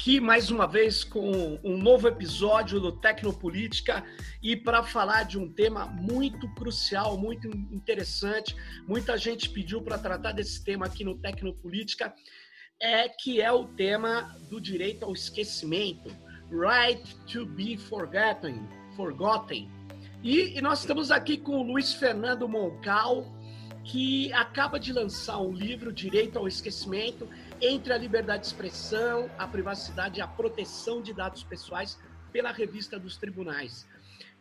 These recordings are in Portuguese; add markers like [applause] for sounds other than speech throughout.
Aqui mais uma vez com um novo episódio do Tecnopolítica e para falar de um tema muito crucial, muito interessante. Muita gente pediu para tratar desse tema aqui no Tecnopolítica, é que é o tema do direito ao esquecimento, right to be forgotten, forgotten. E, e nós estamos aqui com o Luiz Fernando Moncal, que acaba de lançar um livro, Direito ao Esquecimento, entre a liberdade de expressão, a privacidade e a proteção de dados pessoais pela revista dos tribunais.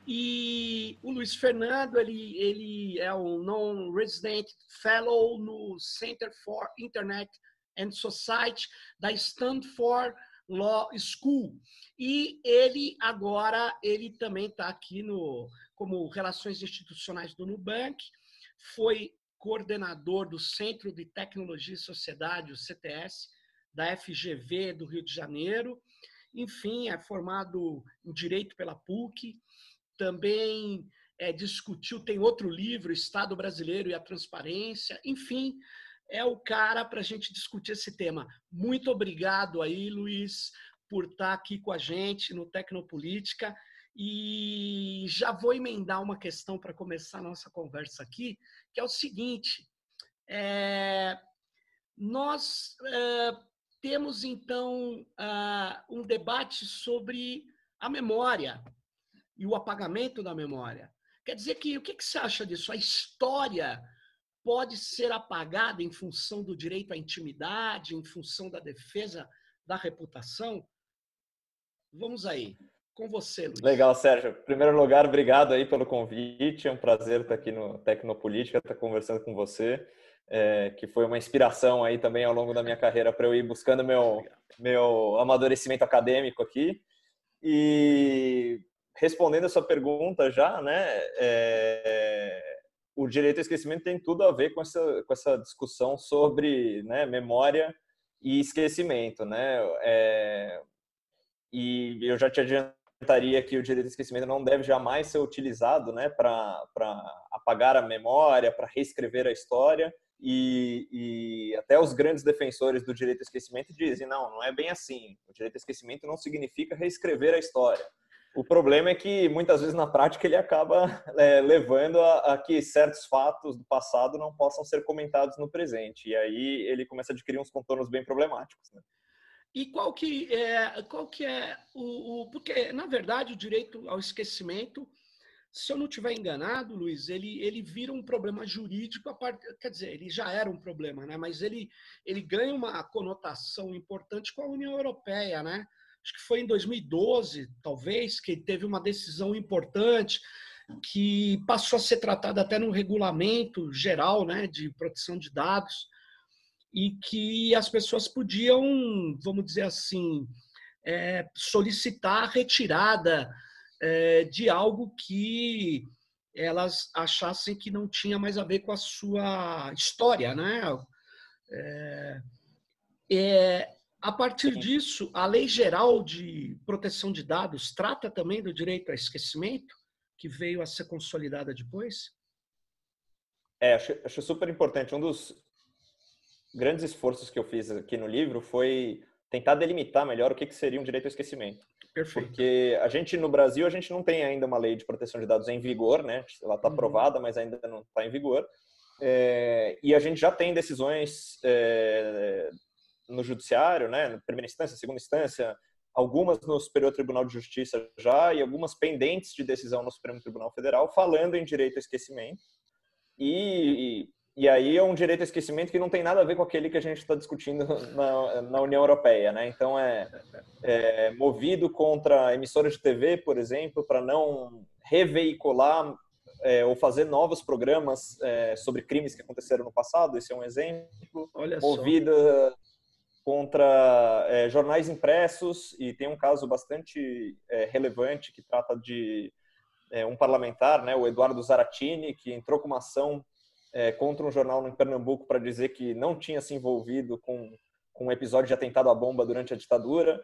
E o Luiz Fernando, ele, ele é um non-resident fellow no Center for Internet and Society da Stanford Law School. E ele agora, ele também está aqui no como Relações Institucionais do Nubank, foi coordenador do Centro de Tecnologia e Sociedade, o CTS, da FGV do Rio de Janeiro. Enfim, é formado em Direito pela PUC. Também é, discutiu, tem outro livro, Estado Brasileiro e a Transparência. Enfim, é o cara para a gente discutir esse tema. Muito obrigado aí, Luiz, por estar aqui com a gente no Tecnopolítica. E já vou emendar uma questão para começar a nossa conversa aqui, que é o seguinte: é, nós é, temos então uh, um debate sobre a memória e o apagamento da memória. Quer dizer que o que, que você acha disso? A história pode ser apagada em função do direito à intimidade, em função da defesa da reputação? Vamos aí com você, Luiz. Legal, Sérgio. Em primeiro lugar, obrigado aí pelo convite. É um prazer estar aqui no Tecnopolítica, estar conversando com você, é, que foi uma inspiração aí também ao longo da minha carreira para eu ir buscando meu, meu amadurecimento acadêmico aqui. E respondendo a sua pergunta já, né, é, o direito ao esquecimento tem tudo a ver com essa, com essa discussão sobre né, memória e esquecimento, né? É, e eu já te adiantei comentaria que o direito de esquecimento não deve jamais ser utilizado né, para apagar a memória, para reescrever a história. E, e, até os grandes defensores do direito ao esquecimento dizem: não, não é bem assim. O direito ao esquecimento não significa reescrever a história. O problema é que muitas vezes na prática ele acaba é, levando a, a, que certos fatos do passado não possam ser comentados no presente. E aí ele começa a adquirir uns contornos bem problemáticos. Né? E qual que é, qual que é o, o, Porque, na verdade, o direito ao esquecimento, se eu não estiver enganado, Luiz, ele, ele vira um problema jurídico, a part... quer dizer, ele já era um problema, né? mas ele, ele ganha uma conotação importante com a União Europeia. Né? Acho que foi em 2012, talvez, que teve uma decisão importante que passou a ser tratada até no regulamento geral né, de proteção de dados, e que as pessoas podiam, vamos dizer assim, é, solicitar a retirada é, de algo que elas achassem que não tinha mais a ver com a sua história, né? É, é, a partir disso, a Lei Geral de Proteção de Dados trata também do direito a esquecimento, que veio a ser consolidada depois? É, acho, acho super importante. Um dos grandes esforços que eu fiz aqui no livro foi tentar delimitar melhor o que, que seria um direito ao esquecimento. Perfeito. Porque a gente, no Brasil, a gente não tem ainda uma lei de proteção de dados em vigor, né? Ela está uhum. aprovada, mas ainda não está em vigor. É, e a gente já tem decisões é, no judiciário, né? Na primeira instância, segunda instância, algumas no Superior Tribunal de Justiça já e algumas pendentes de decisão no Supremo Tribunal Federal falando em direito ao esquecimento. E, e e aí é um direito ao esquecimento que não tem nada a ver com aquele que a gente está discutindo [laughs] na, na, União Europeia, né? Então é, é movido contra emissoras de TV, por exemplo, para não reveicular é, ou fazer novos programas é, sobre crimes que aconteceram no passado. Esse é um exemplo. Olha movida só. contra é, jornais impressos e tem um caso bastante é, relevante que trata de é, um parlamentar, né, o Eduardo Zaratini, que entrou com uma ação é, contra um jornal em Pernambuco para dizer que não tinha se envolvido com, com um episódio de atentado à bomba durante a ditadura.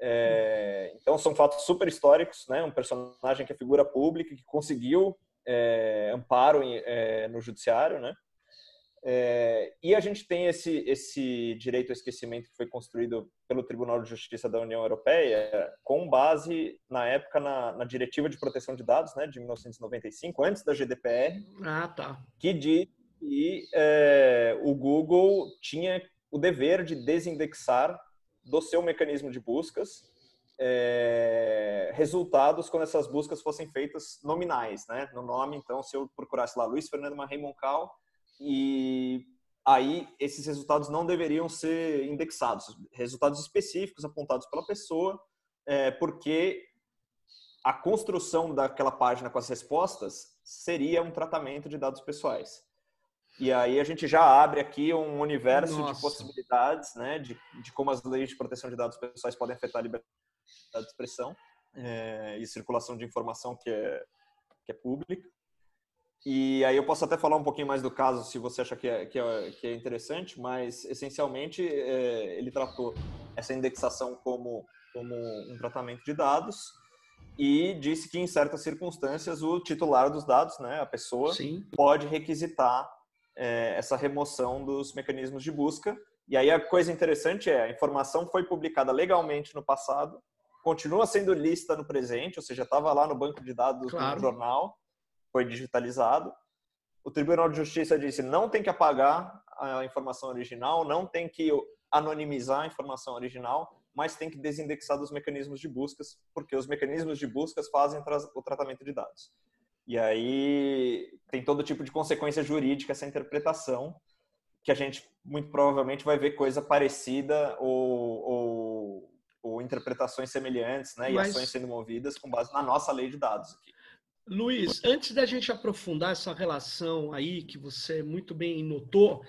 É, então são fatos super históricos, né? Um personagem que é figura pública que conseguiu é, amparo em, é, no judiciário, né? É, e a gente tem esse, esse direito ao esquecimento que foi construído pelo Tribunal de Justiça da União Europeia com base, na época, na, na Diretiva de Proteção de Dados, né, de 1995, antes da GDPR, ah, tá. que diz que é, o Google tinha o dever de desindexar do seu mecanismo de buscas é, resultados quando essas buscas fossem feitas nominais, né? No nome, então, se eu procurasse lá Luiz Fernando Marrei Moncal, e aí esses resultados não deveriam ser indexados, resultados específicos apontados pela pessoa, é, porque a construção daquela página com as respostas seria um tratamento de dados pessoais. E aí a gente já abre aqui um universo Nossa. de possibilidades, né, de, de como as leis de proteção de dados pessoais podem afetar a liberdade de expressão é, e circulação de informação que é, que é pública. E aí eu posso até falar um pouquinho mais do caso, se você acha que é, que é, que é interessante, mas essencialmente é, ele tratou essa indexação como, como um tratamento de dados e disse que em certas circunstâncias o titular dos dados, né, a pessoa, Sim. pode requisitar é, essa remoção dos mecanismos de busca. E aí a coisa interessante é a informação foi publicada legalmente no passado, continua sendo lista no presente, ou seja, estava lá no banco de dados claro. do jornal foi digitalizado. O Tribunal de Justiça disse não tem que apagar a informação original, não tem que anonimizar a informação original, mas tem que desindexar dos mecanismos de buscas, porque os mecanismos de buscas fazem o tratamento de dados. E aí tem todo tipo de consequência jurídica essa interpretação, que a gente muito provavelmente vai ver coisa parecida ou, ou, ou interpretações semelhantes, né, mas... e ações sendo movidas com base na nossa lei de dados aqui. Luiz, antes da gente aprofundar essa relação aí que você muito bem notou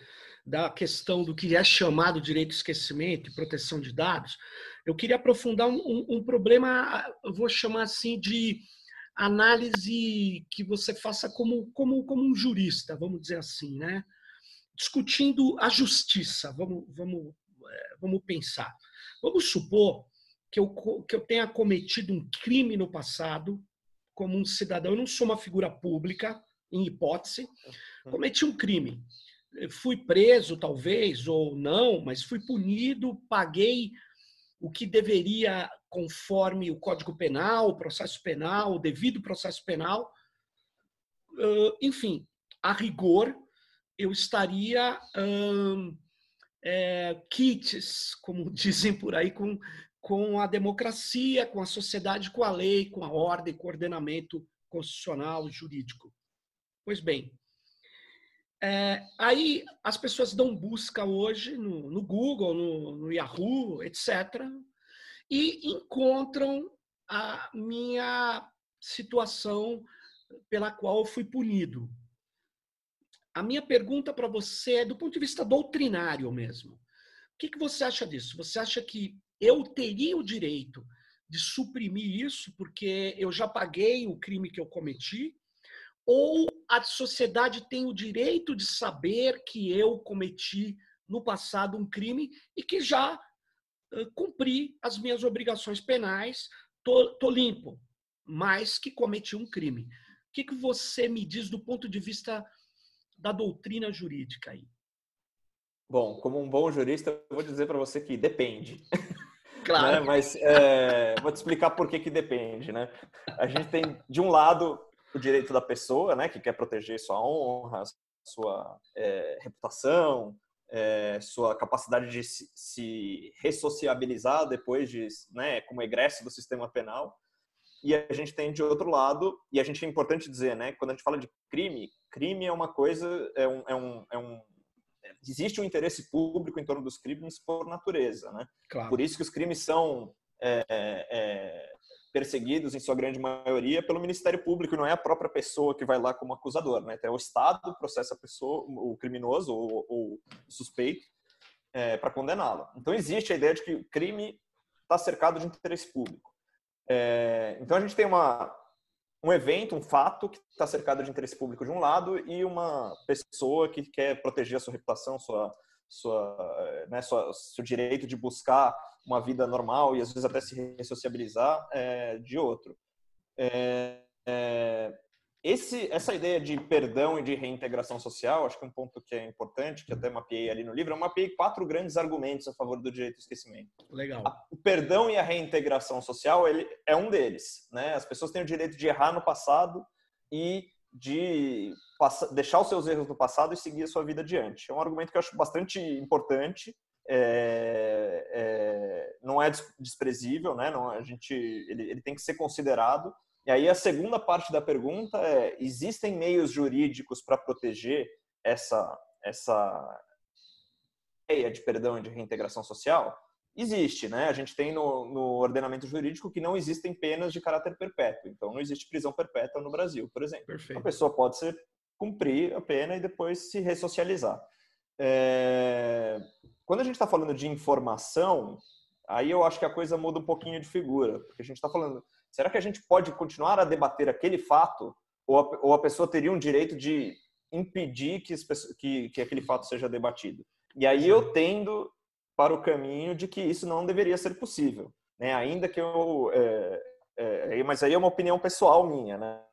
da questão do que é chamado direito de esquecimento e proteção de dados, eu queria aprofundar um, um, um problema, eu vou chamar assim de análise que você faça como, como, como um jurista, vamos dizer assim, né? Discutindo a justiça, vamos, vamos, é, vamos pensar. Vamos supor que eu, que eu tenha cometido um crime no passado, como um cidadão, eu não sou uma figura pública, em hipótese, cometi um crime. Fui preso, talvez, ou não, mas fui punido, paguei o que deveria, conforme o Código Penal, o processo penal, o devido processo penal. Enfim, a rigor, eu estaria é, kits, como [laughs] dizem por aí, com com a democracia, com a sociedade, com a lei, com a ordem, com o ordenamento constitucional, jurídico. Pois bem, é, aí as pessoas dão busca hoje no, no Google, no, no, Yahoo, etc., e encontram a minha situação pela qual eu fui punido. A minha pergunta para você é do ponto de vista doutrinário mesmo. O que, que você acha disso? Você acha que eu teria o direito de suprimir isso porque eu já paguei o crime que eu cometi, ou a sociedade tem o direito de saber que eu cometi no passado um crime e que já cumpri as minhas obrigações penais, tô, tô, limpo, mas que cometi um crime. O que, que você me diz do ponto de vista da doutrina jurídica aí? Bom, como um bom jurista, eu vou dizer para você que depende. [laughs] Claro. Né? Mas é, vou te explicar por que, que depende, né? A gente tem, de um lado, o direito da pessoa, né? Que quer proteger sua honra, sua é, reputação, é, sua capacidade de se, se ressociabilizar depois de, né? Como egresso do sistema penal. E a gente tem de outro lado, e a gente é importante dizer, né? Quando a gente fala de crime, crime é uma coisa, é um, é um, é um existe um interesse público em torno dos crimes por natureza, né? Claro. Por isso que os crimes são é, é, perseguidos, em sua grande maioria, pelo Ministério Público, não é a própria pessoa que vai lá como acusador, né? Então, é o Estado processa a pessoa, o criminoso ou, o suspeito, é, para condená-lo. Então, existe a ideia de que o crime está cercado de interesse público. É, então, a gente tem uma, um evento, um fato que está cercado de interesse público de um lado e uma pessoa que quer proteger a sua reputação, sua, sua, né, sua, seu direito de buscar uma vida normal e às vezes até se ressociabilizar é, de outro. É, é, esse, essa ideia de perdão e de reintegração social, acho que um ponto que é importante, que até mapeei ali no livro, eu mapeei quatro grandes argumentos a favor do direito ao esquecimento. Legal. o perdão e a reintegração social ele é um deles. Né? As pessoas têm o direito de errar no passado e de deixar os seus erros no passado e seguir a sua vida adiante. É um argumento que eu acho bastante importante. É, é, não é desprezível, né? Não, a gente, ele, ele tem que ser considerado e aí a segunda parte da pergunta é: existem meios jurídicos para proteger essa essa ideia de perdão e de reintegração social? Existe, né? A gente tem no, no ordenamento jurídico que não existem penas de caráter perpétuo. Então não existe prisão perpétua no Brasil, por exemplo. Perfeito. A pessoa pode ser cumprir a pena e depois se ressocializar. É... Quando a gente está falando de informação, aí eu acho que a coisa muda um pouquinho de figura, porque a gente está falando Será que a gente pode continuar a debater aquele fato ou a, ou a pessoa teria um direito de impedir que, que, que aquele fato seja debatido? E aí eu tendo para o caminho de que isso não deveria ser possível, né? Ainda que eu, é, é, mas aí é uma opinião pessoal minha, né?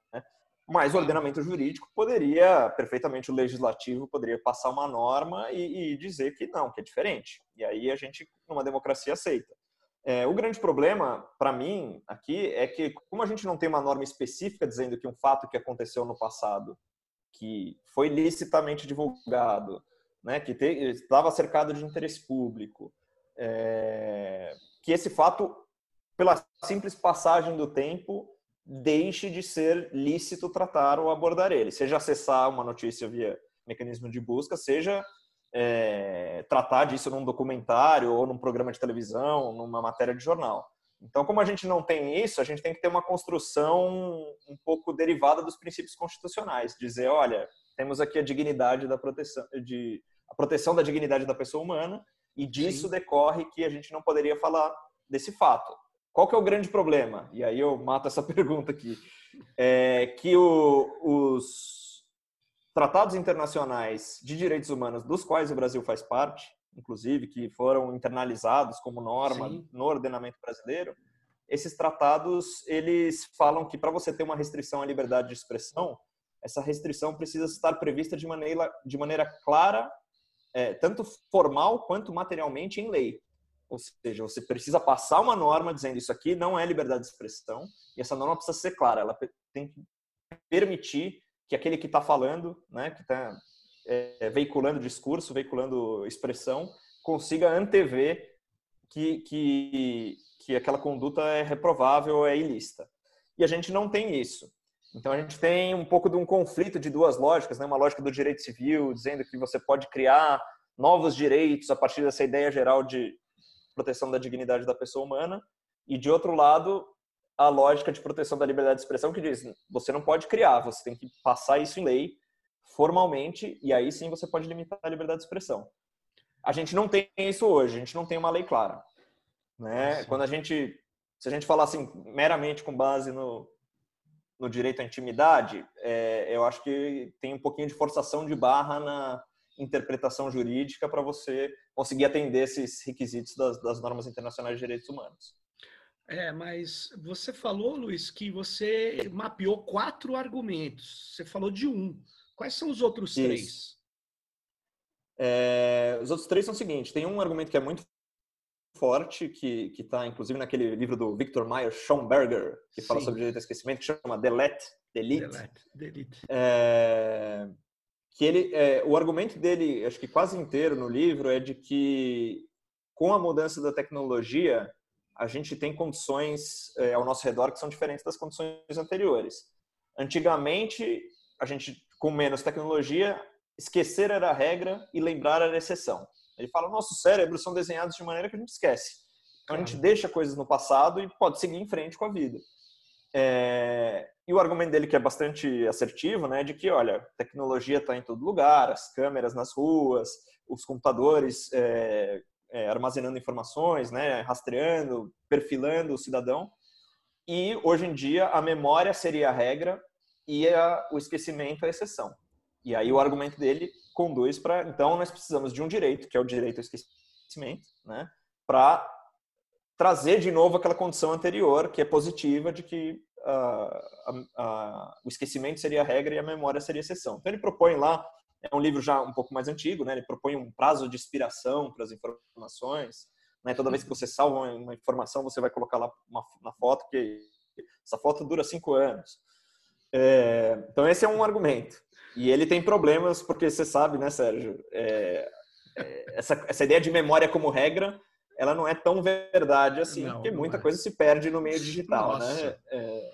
Mas o ordenamento jurídico poderia, perfeitamente o legislativo poderia passar uma norma e, e dizer que não, que é diferente. E aí a gente, numa democracia, aceita. É, o grande problema, para mim, aqui, é que, como a gente não tem uma norma específica dizendo que um fato que aconteceu no passado, que foi licitamente divulgado, né, que te, estava cercado de interesse público, é, que esse fato, pela simples passagem do tempo, deixe de ser lícito tratar ou abordar ele, seja acessar uma notícia via mecanismo de busca, seja é, tratar disso num documentário ou num programa de televisão, numa matéria de jornal. Então, como a gente não tem isso, a gente tem que ter uma construção um pouco derivada dos princípios constitucionais, dizer, olha, temos aqui a dignidade da proteção, de, a proteção da dignidade da pessoa humana, e disso Sim. decorre que a gente não poderia falar desse fato. Qual que é o grande problema? E aí eu mato essa [laughs] pergunta aqui. É que o, os tratados internacionais de direitos humanos, dos quais o Brasil faz parte, inclusive, que foram internalizados como norma Sim. no ordenamento brasileiro, esses tratados eles falam que para você ter uma restrição à liberdade de expressão, essa restrição precisa estar prevista de maneira, de maneira clara, é, tanto formal quanto materialmente em lei. Ou seja, você precisa passar uma norma dizendo isso aqui não é liberdade de expressão, e essa norma precisa ser clara, ela tem que permitir que aquele que está falando, né, que está é, veiculando discurso, veiculando expressão, consiga antever que, que, que aquela conduta é reprovável, é ilícita. E a gente não tem isso. Então a gente tem um pouco de um conflito de duas lógicas, né? uma lógica do direito civil, dizendo que você pode criar novos direitos a partir dessa ideia geral de proteção da dignidade da pessoa humana, e de outro lado, a lógica de proteção da liberdade de expressão que diz você não pode criar, você tem que passar isso em lei formalmente e aí sim você pode limitar a liberdade de expressão. A gente não tem isso hoje, a gente não tem uma lei clara, né? Quando a gente se a gente falar assim meramente com base no, no direito à intimidade, é, eu acho que tem um pouquinho de forçação de barra na interpretação jurídica para você conseguir atender esses requisitos das, das normas internacionais de direitos humanos. É, mas você falou, Luiz, que você mapeou quatro argumentos. Você falou de um. Quais são os outros Isso. três? É, os outros três são o seguinte: tem um argumento que é muito forte, que está inclusive naquele livro do Victor Meyer Schomberger, que Sim. fala sobre direito ao esquecimento, que chama Delete, Delete. Delete, Delete. É, que ele, é, o argumento dele, acho que quase inteiro no livro, é de que com a mudança da tecnologia, a gente tem condições é, ao nosso redor que são diferentes das condições anteriores. Antigamente, a gente, com menos tecnologia, esquecer era a regra e lembrar era a exceção. Ele fala, nossos cérebros são desenhados de maneira que a gente esquece. Então, a gente deixa coisas no passado e pode seguir em frente com a vida. É... E o argumento dele, que é bastante assertivo, né, de que, olha, tecnologia está em todo lugar, as câmeras nas ruas, os computadores é, é, armazenando informações, né, rastreando, perfilando o cidadão. E hoje em dia a memória seria a regra e a, o esquecimento a exceção. E aí o argumento dele conduz para então nós precisamos de um direito, que é o direito ao esquecimento, né, para trazer de novo aquela condição anterior que é positiva de que o esquecimento seria a regra e a memória seria a exceção. Então ele propõe lá, é um livro já um pouco mais antigo, né? ele propõe um prazo de expiração para as informações. Né? Toda vez que você salva uma informação, você vai colocar lá uma, na foto que essa foto dura cinco anos. É, então esse é um argumento. E ele tem problemas porque você sabe, né, Sérgio? É, é, essa, essa ideia de memória como regra ela não é tão verdade assim, não, porque muita é. coisa se perde no meio digital, né? Nossa. né? É,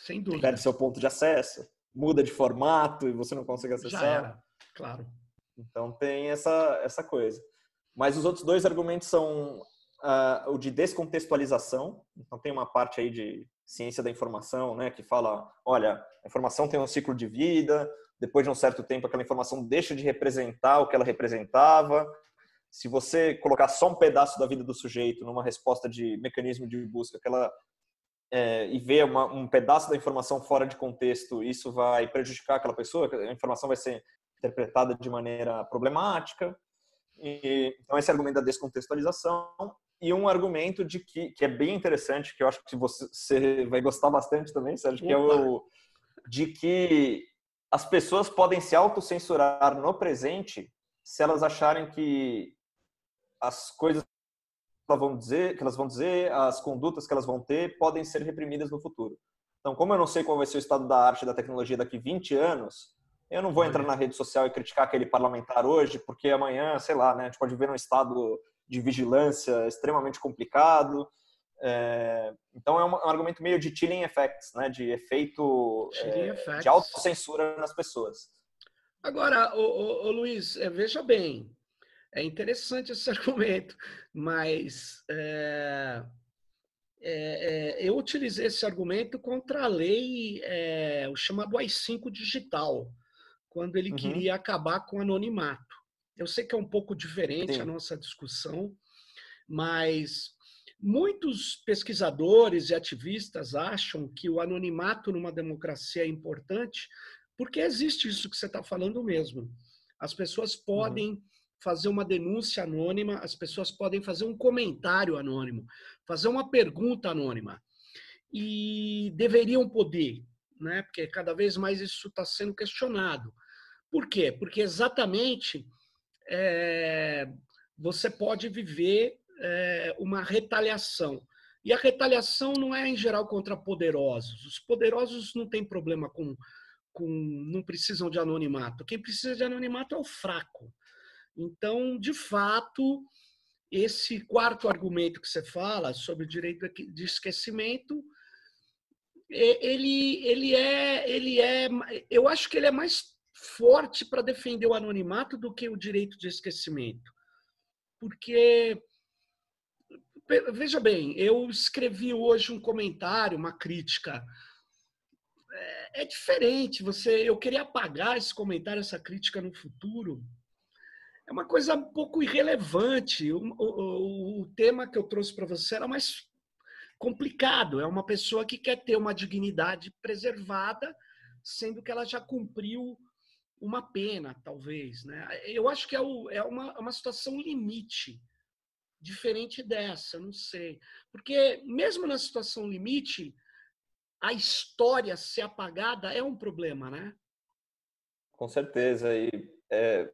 Sem dúvida. Perde seu ponto de acesso, muda de formato e você não consegue acessar. Claro. Então tem essa, essa coisa. Mas os outros dois argumentos são uh, o de descontextualização. Então tem uma parte aí de ciência da informação, né, que fala, olha, a informação tem um ciclo de vida, depois de um certo tempo aquela informação deixa de representar o que ela representava se você colocar só um pedaço da vida do sujeito numa resposta de mecanismo de busca, aquela é, e ver uma, um pedaço da informação fora de contexto, isso vai prejudicar aquela pessoa, a informação vai ser interpretada de maneira problemática. E, então, esse argumento da descontextualização e um argumento de que, que é bem interessante, que eu acho que você, você vai gostar bastante também, Sérgio, que é o de que as pessoas podem se autocensurar no presente se elas acharem que as coisas que elas vão dizer, que elas vão dizer, as condutas que elas vão ter podem ser reprimidas no futuro. Então, como eu não sei qual vai ser o estado da arte e da tecnologia daqui 20 anos, eu não vou entrar na rede social e criticar aquele parlamentar hoje, porque amanhã, sei lá, né, a gente pode ver um estado de vigilância extremamente complicado. É, então é um, um, argumento meio de chilling effects, né, de efeito é, de autocensura nas pessoas. Agora, o, Luiz, é, veja bem, é interessante esse [laughs] argumento, mas é, é, é, eu utilizei esse argumento contra a lei, é, o chamado AI-5 digital, quando ele uhum. queria acabar com o anonimato. Eu sei que é um pouco diferente Sim. a nossa discussão, mas muitos pesquisadores e ativistas acham que o anonimato numa democracia é importante, porque existe isso que você está falando mesmo. As pessoas uhum. podem uhum fazer uma denúncia anônima, as pessoas podem fazer um comentário anônimo, fazer uma pergunta anônima. E deveriam poder, né? porque cada vez mais isso está sendo questionado. Por quê? Porque exatamente é, você pode viver é, uma retaliação. E a retaliação não é, em geral, contra poderosos. Os poderosos não têm problema com, com. não precisam de anonimato. Quem precisa de anonimato é o fraco. Então, de fato, esse quarto argumento que você fala sobre o direito de esquecimento, ele, ele é, ele é, eu acho que ele é mais forte para defender o anonimato do que o direito de esquecimento, porque veja bem, eu escrevi hoje um comentário, uma crítica. É, é diferente. Você, eu queria apagar esse comentário, essa crítica no futuro, é uma coisa um pouco irrelevante. O, o, o tema que eu trouxe para você era mais complicado. É uma pessoa que quer ter uma dignidade preservada, sendo que ela já cumpriu uma pena, talvez. Né? Eu acho que é, o, é uma, é uma situação limite, diferente dessa, não sei. Porque, mesmo na situação limite, a história ser apagada é um problema, né? Com certeza. E é,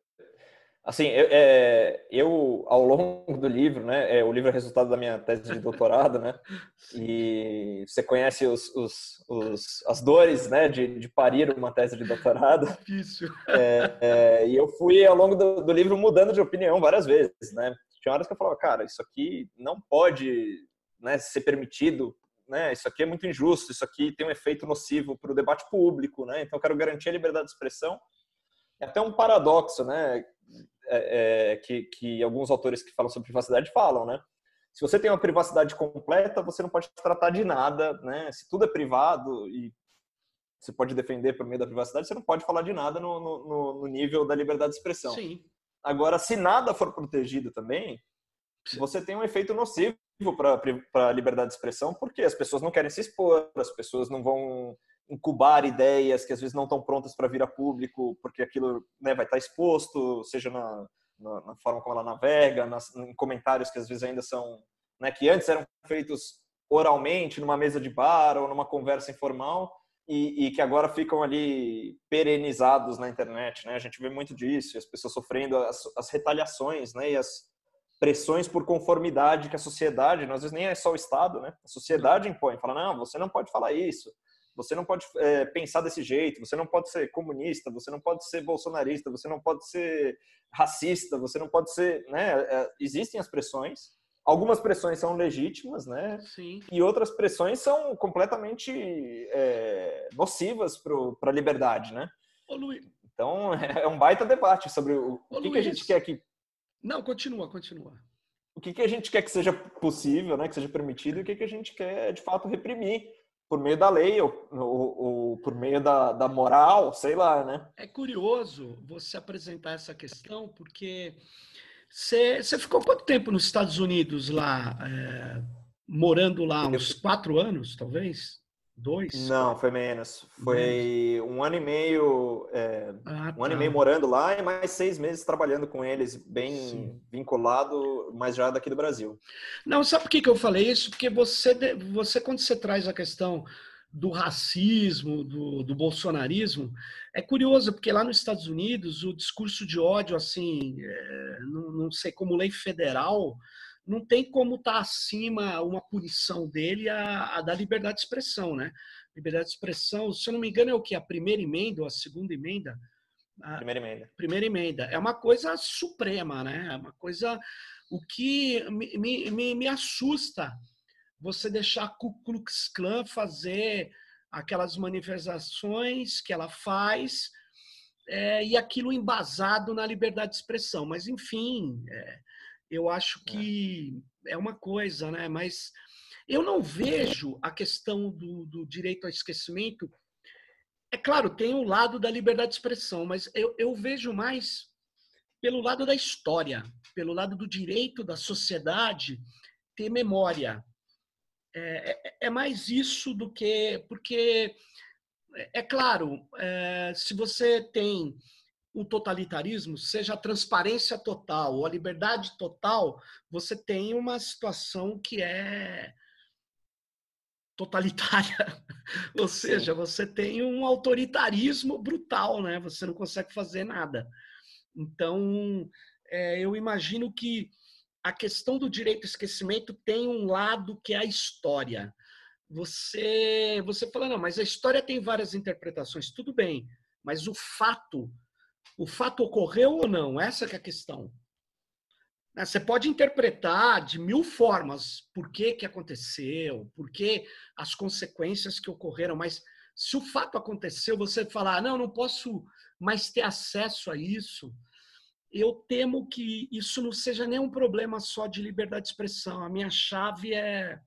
Assim, eu, é, eu, ao longo do livro, né, é, o livro é resultado da minha tese de doutorado, né, [laughs] e você conhece os, os, os, as dores, né, de, de parir uma tese de doutorado. [laughs] Difícil. É, é, e eu fui, ao longo do, do, livro, mudando de opinião várias vezes, né. Tinha horas que eu falava, cara, isso aqui não pode né, ser permitido, né, isso aqui é muito injusto, isso aqui tem um efeito nocivo para o debate público, né, então eu quero garantir a liberdade de expressão. É até um paradoxo, né? É, é, que, que alguns autores que falam sobre privacidade falam, né? Se você tem uma privacidade completa, você não pode tratar de nada, né? Se tudo é privado e você pode defender por meio da privacidade, você não pode falar de nada no, no, no nível da liberdade de expressão. Sim. Agora, se nada for protegido também, você tem um efeito nocivo para a liberdade de expressão, porque as pessoas não querem se expor, as pessoas não vão incubar ideias que às vezes não estão prontas para vir a público, porque aquilo né, vai estar exposto, seja na, na, na, forma como ela navega, nas, em comentários que às vezes ainda são, né, que antes eram feitos oralmente numa mesa de bar ou numa conversa informal e, e, que agora ficam ali perenizados na internet, né? A gente vê muito disso, as pessoas sofrendo as, as retaliações, né? E as pressões por conformidade que a sociedade, às vezes nem é só o Estado, né? A sociedade impõe, fala não, você não pode falar isso, você não pode é, pensar desse jeito, você não pode ser comunista, você não pode ser bolsonarista, você não pode ser racista, você não pode ser, né? É, existem as pressões Algumas pressões são legítimas, né? Sim. E outras pressões são completamente é, nocivas para a liberdade, né? Ô, Luiz. Então, [laughs] é um baita debate sobre o, o que, que, a gente quer que... Não, continua, continua. O que, que a gente quer que seja possível, né? Que seja permitido e o que, que a gente quer, de fato, reprimir por meio da lei ou, ou, ou, por meio da, da moral, sei lá, né? É curioso você apresentar essa questão porque você, você ficou quanto tempo nos Estados Unidos lá, é, morando lá? Uns quatro anos, talvez? Dois? Não, foi menos. Foi um ano e meio, é, ah, um tá. ano e tá. meio morando lá e mais seis meses trabalhando com eles, bem Sim. vinculado, mas já daqui do Brasil. Não, sabe por que, que eu falei isso? Porque você, você quando você traz a questão do racismo, do, do, bolsonarismo. É curioso, porque lá nos Estados Unidos o discurso de ódio, assim, é, não, não, sei, como lei federal, não tem como estar tá acima uma punição dele a, a, da liberdade de expressão, né? Liberdade de expressão, se eu não me engano, é o que? A primeira emenda ou a segunda emenda? A primeira emenda. Primeira emenda. É uma coisa suprema, né? É uma coisa. O que me, me, me assusta você deixar a Ku Klux Klan fazer aquelas manifestações que ela faz é, e aquilo embasado na liberdade de expressão. Mas, enfim, é, eu acho que é. é uma coisa, né? Mas eu não vejo a questão do, do direito ao esquecimento. É claro, tem o lado da liberdade de expressão, mas eu, eu vejo mais pelo lado da história, pelo lado do direito da sociedade ter memória, é, é, é mais isso do que. Porque, é, é claro, é, se você tem um totalitarismo, seja a transparência total ou a liberdade total, você tem uma situação que é totalitária. [laughs] ou seja, Sim. você tem um autoritarismo brutal, né? Você não consegue fazer nada. Então, é, eu imagino que a questão do direito ao esquecimento tem um lado que é a história. Você, você fala, não, mas a história tem várias interpretações. Tudo bem, mas o fato, o fato ocorreu ou não? Essa é a questão. Né, você pode interpretar de mil formas por que, que aconteceu, por que as consequências que ocorreram, mas se o fato aconteceu, você falar, ah, não, não posso mais ter acesso a isso, eu temo que isso não seja nem um problema só de liberdade de expressão. A minha chave é,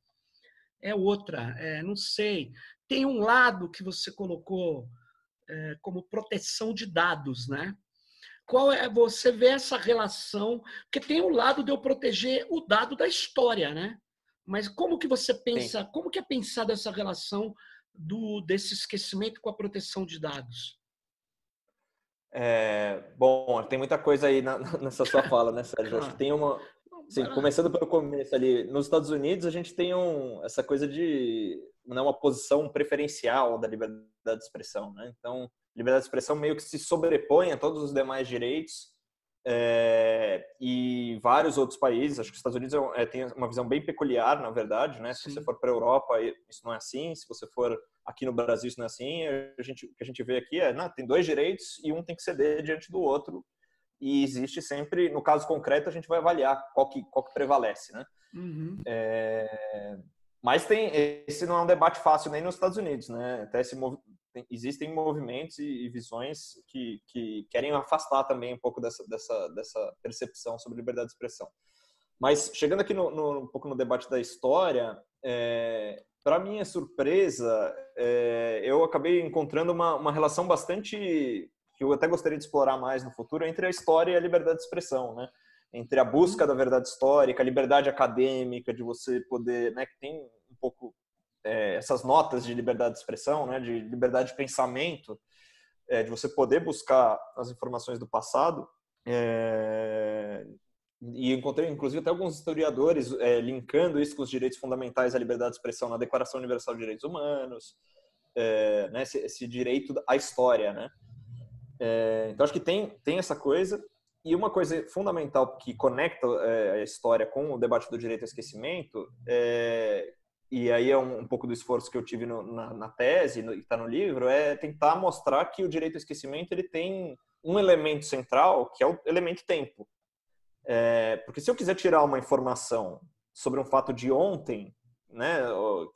é outra, é, não sei. Tem um lado que você colocou é, como proteção de dados, né? Qual é você vê essa relação? Porque tem um lado de eu proteger o dado da história, né? Mas como que você pensa? Sim. Como que é pensada essa relação do desse esquecimento com a proteção de dados? É, bom, tem muita coisa aí na, nessa sua fala, né, Sérgio? [laughs] Acho que tem uma. Sim, começando pelo começo ali, nos Estados Unidos a gente tem um, essa coisa de né, uma posição preferencial da liberdade de expressão, né? Então, liberdade de expressão meio que se sobrepõe a todos os demais direitos é, e vários outros países, acho que os Estados Unidos é, é tem uma visão bem peculiar, na verdade, né? Se Sim. você for para a Europa, isso não é assim. Se você for aqui no Brasil, isso não é assim. A gente, o que a gente vê aqui é, não, tem dois direitos e um tem que ceder diante do outro. E existe sempre, no caso concreto, a gente vai avaliar qual que, qual que prevalece, né? Uhum. É, mas tem, esse não é um debate fácil nem nos Estados Unidos, né? Até esse, tem, existem movimentos e, e, visões que, que querem afastar também um pouco dessa, dessa, dessa percepção sobre liberdade de expressão. Mas chegando aqui no, no, um pouco no debate da história, é, para minha surpresa, é, eu acabei encontrando uma, uma relação bastante que eu até gostaria de explorar mais no futuro entre a história e a liberdade de expressão, né? Entre a busca da verdade histórica, a liberdade acadêmica de você poder, né? Que tem um pouco é, essas notas de liberdade de expressão, né, de liberdade de pensamento, é, de você poder buscar as informações do passado, é, e encontrei inclusive até alguns historiadores é, linkando isso com os direitos fundamentais à liberdade de expressão na Declaração Universal de Direitos Humanos, é, né, esse, esse, direito à história, né? É, então acho que tem tem essa coisa e uma coisa fundamental que conecta é, a história com o debate do direito ao esquecimento é, e aí é um, um, pouco do esforço que eu tive no, na, na, tese e está no livro é tentar mostrar que o direito ao esquecimento ele tem um elemento central que é o elemento tempo é, porque se eu quiser tirar uma informação sobre um fato de ontem, né, o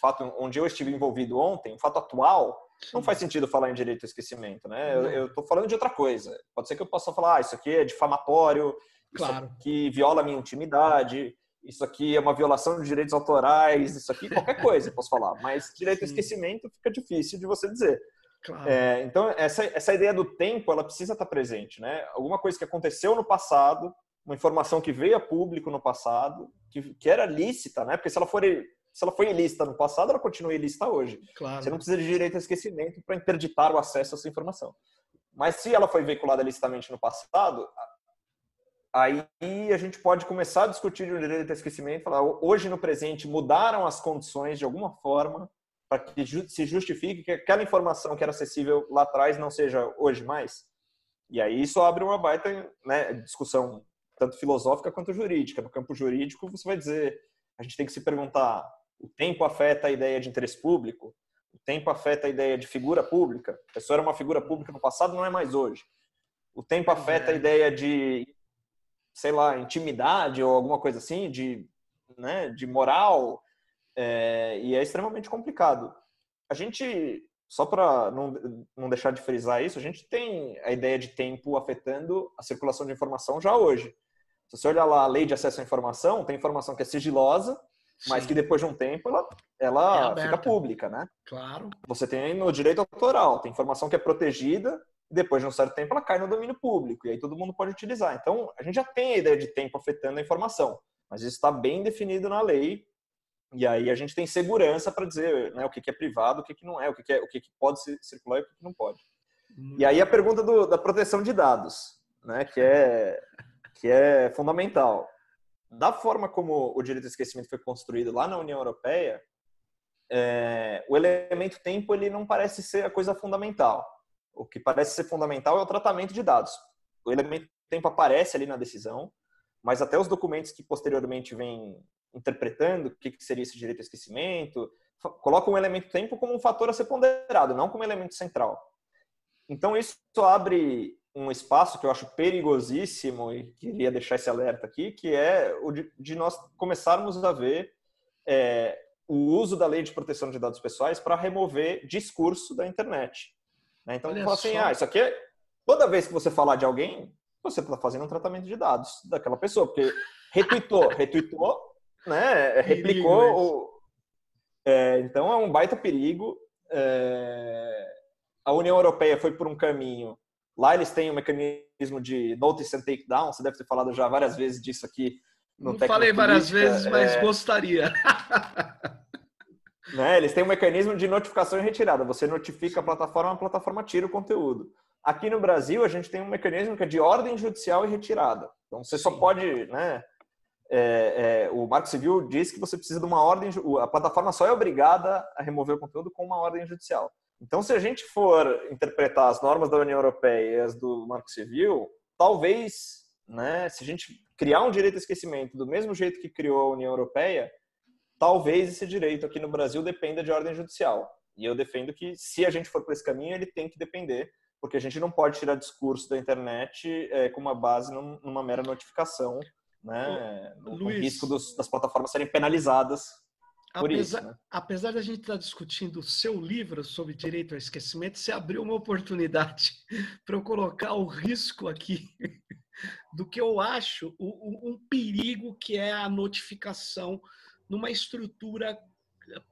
fato onde eu estive envolvido ontem, um fato atual. Não faz sentido falar em direito ao esquecimento, né? Eu estou falando de outra coisa. Pode ser que eu possa falar, ah, isso aqui é difamatório, claro. isso aqui viola a minha intimidade, isso aqui é uma violação de direitos autorais, isso aqui qualquer coisa eu posso falar. Mas direito ao esquecimento fica difícil de você dizer. Claro. É, então essa essa ideia do tempo ela precisa estar presente, né? Alguma coisa que aconteceu no passado uma informação que veio a público no passado, que, que era lícita, né? Porque se ela for se ela foi ilícita no passado, ela continua ilícita hoje. Claro. Você não precisa de direito a esquecimento para interditar o acesso a essa informação. Mas se ela foi veiculada licitamente no passado, aí a gente pode começar a discutir o direito a esquecimento, falar hoje no presente mudaram as condições de alguma forma para que se justifique que aquela informação que era acessível lá atrás não seja hoje mais. E aí isso abre uma baita né, discussão tanto filosófica quanto jurídica. No campo jurídico, você vai dizer, a gente tem que se perguntar, o tempo afeta a ideia de interesse público? O tempo afeta a ideia de figura pública? A pessoa era uma figura pública no passado, não é mais hoje. O tempo afeta a é. ideia de, sei lá, intimidade ou alguma coisa assim, de, né, de moral, é, e é extremamente complicado. A gente, só para não, não deixar de frisar isso, a gente tem a ideia de tempo afetando a circulação de informação já hoje. Se você olhar lá a lei de acesso à informação, tem informação que é sigilosa, Sim. mas que depois de um tempo ela, ela é fica pública, né? Claro. Você tem no direito autoral, tem informação que é protegida, e depois de um certo tempo ela cai no domínio público, e aí todo mundo pode utilizar. Então, a gente já tem a ideia de tempo afetando a informação, mas isso está bem definido na lei, e aí a gente tem segurança para dizer né, o que, é privado, o que, não é, o que, é, o que, pode circular e o que não pode. Hum. E aí a pergunta do, da proteção de dados, né, que é que é fundamental. Da forma como o direito ao esquecimento foi construído lá na União Europeia, é, o elemento tempo ele não parece ser a coisa fundamental. O que parece ser fundamental é o tratamento de dados. O elemento tempo aparece ali na decisão, mas até os documentos que posteriormente vêm interpretando o que seria esse direito ao esquecimento, colocam o elemento tempo como um fator a ser ponderado, não como elemento central. Então isso abre um espaço que eu acho perigosíssimo e queria deixar esse alerta aqui, que é o de, de nós começarmos a ver é, o uso da lei de proteção de dados pessoais para remover discurso da internet. Né? Então, fala assim, ah, isso aqui é... Toda vez que você falar de alguém, você está fazendo um tratamento de dados daquela pessoa, porque retweetou, [laughs] retweetou, né? replicou. O... É, então, é um baita perigo. É... A União Europeia foi por um caminho Lá eles têm um mecanismo de notice and take down. Você deve ter falado já várias vezes disso aqui. No Não falei várias vezes, mas é... gostaria. [laughs] né? Eles têm um mecanismo de notificação e retirada. Você notifica a plataforma, a plataforma tira o conteúdo. Aqui no Brasil, a gente tem um mecanismo que é de ordem judicial e retirada. Então, você Sim. só pode, né? É, é, o Marco Civil diz que você precisa de uma ordem, a plataforma só é obrigada a remover o conteúdo com uma ordem judicial. Então, se a gente for interpretar as normas da União Europeia e as do Marco Civil, talvez, né, se a gente criar um direito ao esquecimento do mesmo jeito que criou a União Europeia, talvez esse direito aqui no Brasil dependa de ordem judicial. E eu defendo que, se a gente for por esse caminho, ele tem que depender, porque a gente não pode tirar discurso da internet é, com uma base numa mera notificação, né, no risco dos, das plataformas serem penalizadas por apesar, isso, né? apesar da gente estar tá discutindo o seu livro sobre direito ao esquecimento, você abriu uma oportunidade [laughs] para eu colocar o risco aqui [laughs] do que eu acho um, um perigo que é a notificação numa estrutura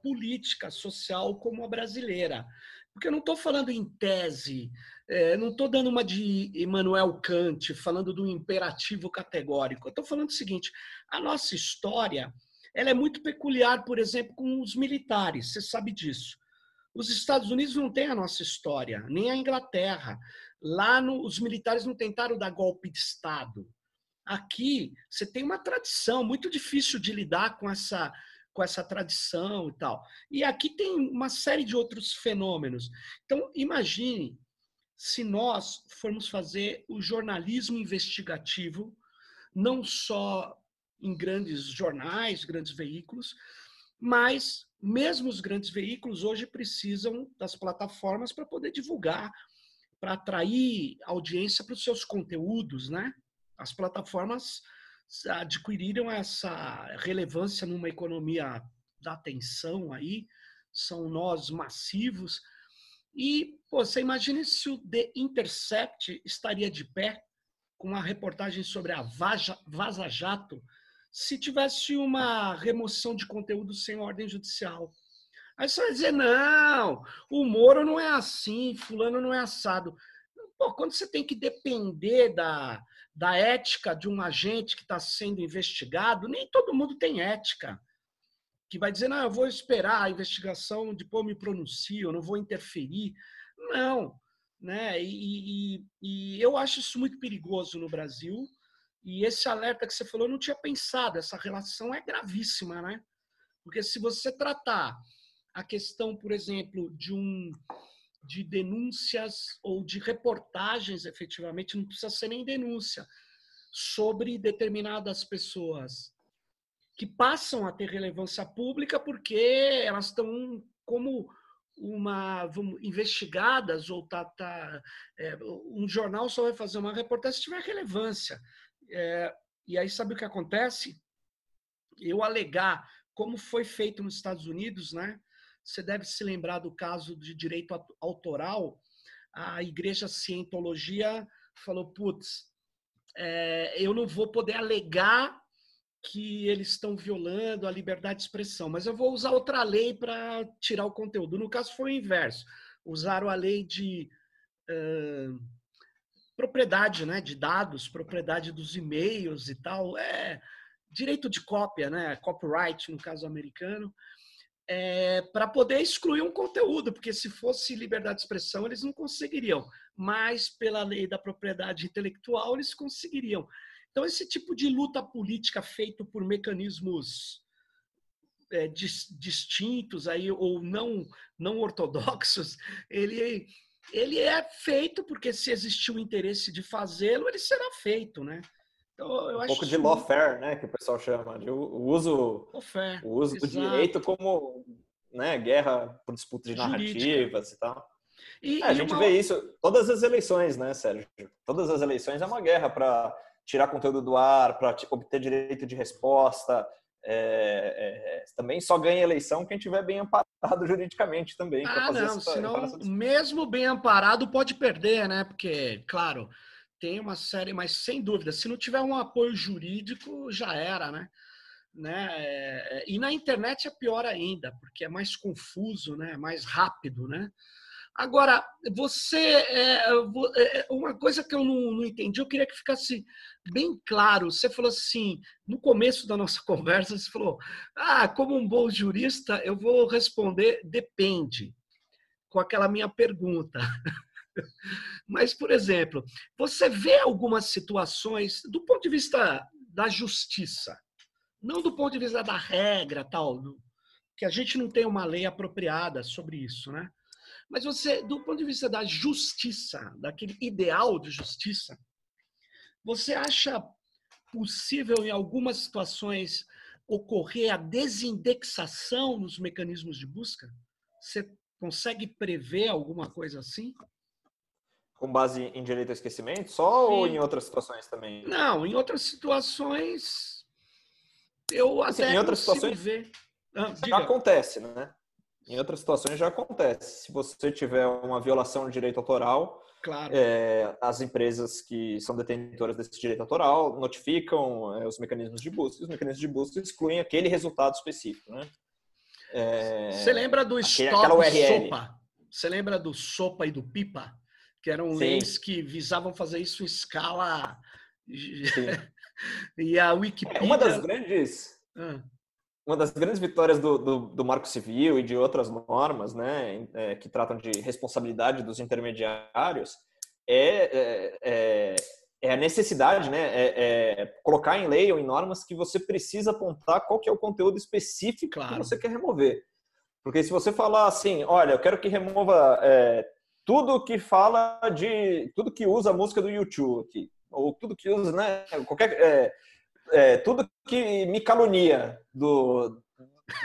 política, social como a brasileira. Porque eu não estou falando em tese, é, não estou dando uma de Immanuel Kant, falando do imperativo categórico. Eu estou falando o seguinte: a nossa história ela é muito peculiar, por exemplo, com os militares, você sabe disso. Os Estados Unidos não têm a nossa história, nem a Inglaterra. Lá no, os militares não tentaram dar golpe de Estado. Aqui você tem uma tradição muito difícil de lidar com essa com essa tradição e tal. E aqui tem uma série de outros fenômenos. Então, imagine se nós formos fazer o jornalismo investigativo, não só em grandes jornais, grandes veículos, mas mesmo os grandes veículos hoje precisam das plataformas para poder divulgar, para atrair audiência para os seus conteúdos, né? As plataformas adquiriram essa relevância numa economia da atenção aí, são nós massivos. E pô, você imagina se o The Intercept estaria de pé com uma reportagem sobre a Vaza Jato se tivesse uma remoção de conteúdo sem ordem judicial. Aí você vai dizer, não, o Moro não é assim, fulano não é assado. Pô, quando você tem que depender da, da ética de um agente que está sendo investigado, nem todo mundo tem ética. Que vai dizer, não, eu vou esperar a investigação, depois me pronuncio, eu não vou interferir. Não. Né? E, e, e eu acho isso muito perigoso no Brasil. E esse alerta que você falou, eu não tinha pensado. Essa relação é gravíssima, né? Porque se você tratar a questão, por exemplo, de um de denúncias ou de reportagens, efetivamente, não precisa ser nem denúncia, sobre determinadas pessoas que passam a ter relevância pública porque elas estão como uma vamos, investigadas ou tá, tá é, um jornal só vai fazer uma reportagem se tiver relevância é, e aí sabe o que acontece eu alegar como foi feito nos Estados Unidos né você deve se lembrar do caso de direito autoral. A Igreja Cientologia falou: putz, é, eu não vou poder alegar que eles estão violando a liberdade de expressão, mas eu vou usar outra lei para tirar o conteúdo. No caso, foi o inverso. Usaram a lei de uh, propriedade né, de dados, propriedade dos e-mails e tal. É, direito de cópia, né, copyright, no caso americano é, para poder excluir um conteúdo, porque se fosse liberdade de expressão, eles não conseguiriam, mas pela lei da propriedade intelectual, eles conseguiriam. Então, esse tipo de luta política feito por mecanismos é, dis, distintos aí, ou não, não ortodoxos, [laughs] ele, ele é feito porque se existir o interesse de fazê-lo, ele será feito, né? Então, um pouco de lawfare, né, que o pessoal chama, de o uso, o uso do direito como né, guerra por disputa de narrativas e tal. E, é, a gente uma... vê isso todas as eleições, né, Sérgio? Todas as eleições é uma guerra para tirar conteúdo do ar, para obter direito de resposta. É, é, também só ganha eleição quem tiver bem amparado [laughs] juridicamente também. Ah, não, essa, senão, mesmo bem amparado pode perder, né? Porque, claro, tem uma série, mas sem dúvida, se não tiver um apoio jurídico, já era, né? né? É, e na internet é pior ainda, porque é mais confuso, né? É mais rápido, né? Agora, você. É, é, é, uma coisa que eu não, não, entendi, eu queria que ficasse bem claro. Você falou assim, no começo da nossa [laughs] conversa, você falou: ah, como um bom jurista, eu vou responder depende, com aquela minha pergunta. [laughs] Mas, por exemplo, você vê algumas situações do ponto de vista da justiça, não do ponto de vista da regra, tal, que a gente não tem uma lei apropriada sobre isso, né? Mas você, do ponto de vista da justiça, daquele ideal de justiça, você acha possível em algumas situações ocorrer a desindexação nos mecanismos de busca? Você consegue prever alguma coisa assim? com base em direito ao esquecimento só Sim. ou em outras situações também? Não, em outras situações eu assim, até em outras situações ver. Ah, acontece, né? Em outras situações já acontece. Se você tiver uma violação de direito autoral, claro. É, as empresas que são detentoras desse direito autoral notificam é, os mecanismos de busca. E os mecanismos de busca excluem aquele resultado específico, né? É, você lembra do stop sopa? Você lembra do sopa e do pipa? que eram Sim. leis que visavam fazer isso em escala. [laughs] e a Wikipedia. Uma das grandes. Ah. Uma das grandes vitórias do, do, do, Marco Civil e de outras normas, né, é, que tratam de responsabilidade dos intermediários, é, é, é, é a necessidade, né? É, é, colocar em lei ou em normas que você precisa apontar qual que é o conteúdo específico claro. que você quer remover. Porque se você falar assim, olha, eu quero que remova é, tudo que fala de. tudo que usa a música do YouTube aqui, ou tudo que usa, né? Qualquer. É, é, tudo que me calunia do,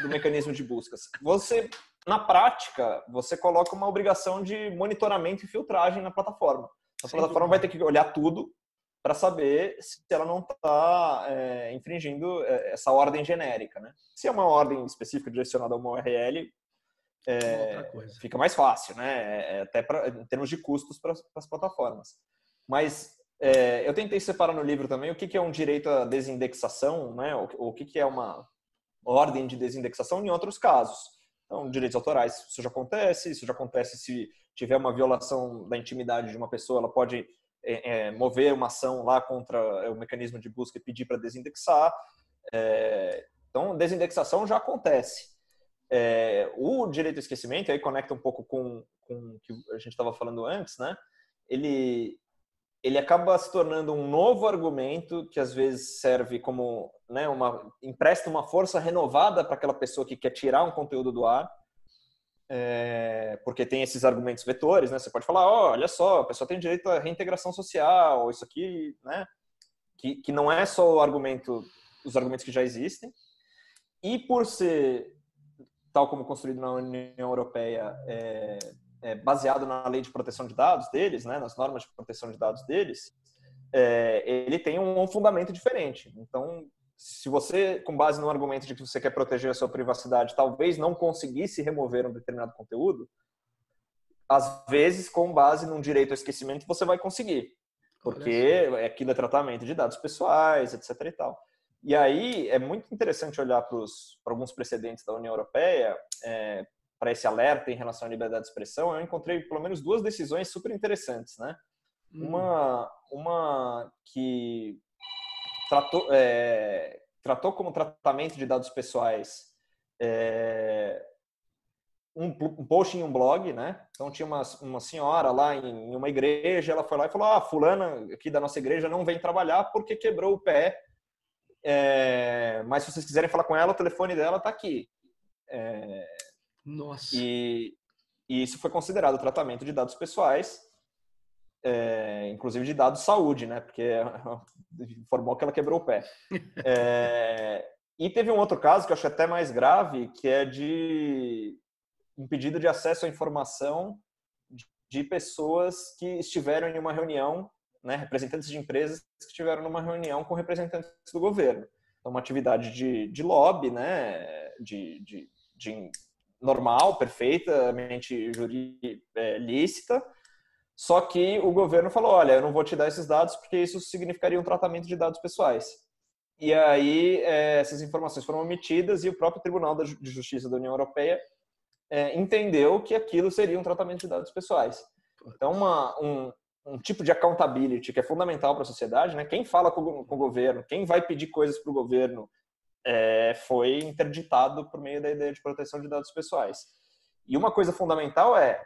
do mecanismo de buscas. Você, na prática, você coloca uma obrigação de monitoramento e filtragem na plataforma. A plataforma vai ter que olhar tudo para saber se ela não está é, infringindo é, essa ordem genérica. Né? Se é uma ordem específica direcionada a uma URL, é, fica mais fácil, né? É, é, até pra, em termos de custos para as plataformas. Mas é, eu tentei separar no livro também o que, que é um direito à desindexação, né? o, que, que é uma ordem de desindexação em outros casos. Então, direitos autorais, isso já acontece, isso já acontece se tiver uma violação da intimidade de uma pessoa, ela pode é, é, mover uma ação lá contra o mecanismo de busca e pedir para desindexar. É, então, desindexação já acontece. É, o direito ao esquecimento, aí conecta um pouco com, com o que a gente estava falando antes, né? Ele, ele acaba se tornando um novo argumento que às vezes serve como, né, uma empresta uma força renovada para aquela pessoa que quer tirar um conteúdo do ar é, porque tem esses argumentos vetores, né? Você pode falar, oh, olha só, a pessoa tem direito à reintegração social, isso aqui, né? Que, que não é só o argumento, os argumentos que já existem. E por ser, tal como construído na União Europeia, é, é baseado na lei de proteção de dados deles, né? Nas normas de proteção de dados deles, é, ele tem um fundamento diferente. Então, se você, com base no argumento de que você quer proteger a sua privacidade, talvez não conseguisse remover um determinado conteúdo, às vezes, com base num direito ao esquecimento, você vai conseguir. Porque aquilo é tratamento de dados pessoais, etc. e tal. E aí é muito interessante olhar para alguns precedentes da União Europeia, é, para esse alerta em relação à liberdade de expressão. Eu encontrei pelo menos duas decisões super interessantes, né? Hum. Uma, uma que tratou, é, tratou como tratamento de dados pessoais é, um, um, post em um blog, né? Então tinha uma, uma senhora lá em, em, uma igreja, ela foi lá e falou: Ah, fulana aqui da nossa igreja não vem trabalhar porque quebrou o pé. É, mas se vocês quiserem falar com ela, o telefone dela está aqui. É, nossa. E, e, isso foi considerado tratamento de dados pessoais é, inclusive de dados de saúde, né? Porque [laughs] informou que ela quebrou o pé. [laughs] É, e teve um outro caso que eu acho até mais grave, que é de um pedido de acesso à informação de pessoas que estiveram em uma reunião, né, representantes de empresas que estiveram numa reunião com representantes do governo. Então, uma atividade de, de lobby, né, de, de, de normal, perfeitamente jurídica, é, lícita, só que o governo falou: olha, eu não vou te dar esses dados porque isso significaria um tratamento de dados pessoais. E aí é, essas informações foram omitidas e o próprio Tribunal de Justiça da União Europeia é, entendeu que aquilo seria um tratamento de dados pessoais. Então, uma, um, um tipo de accountability que é fundamental para a sociedade, né? Quem fala com, com, o governo, quem vai pedir coisas para o governo, é, foi interditado por meio da ideia de proteção de dados pessoais. E uma coisa fundamental é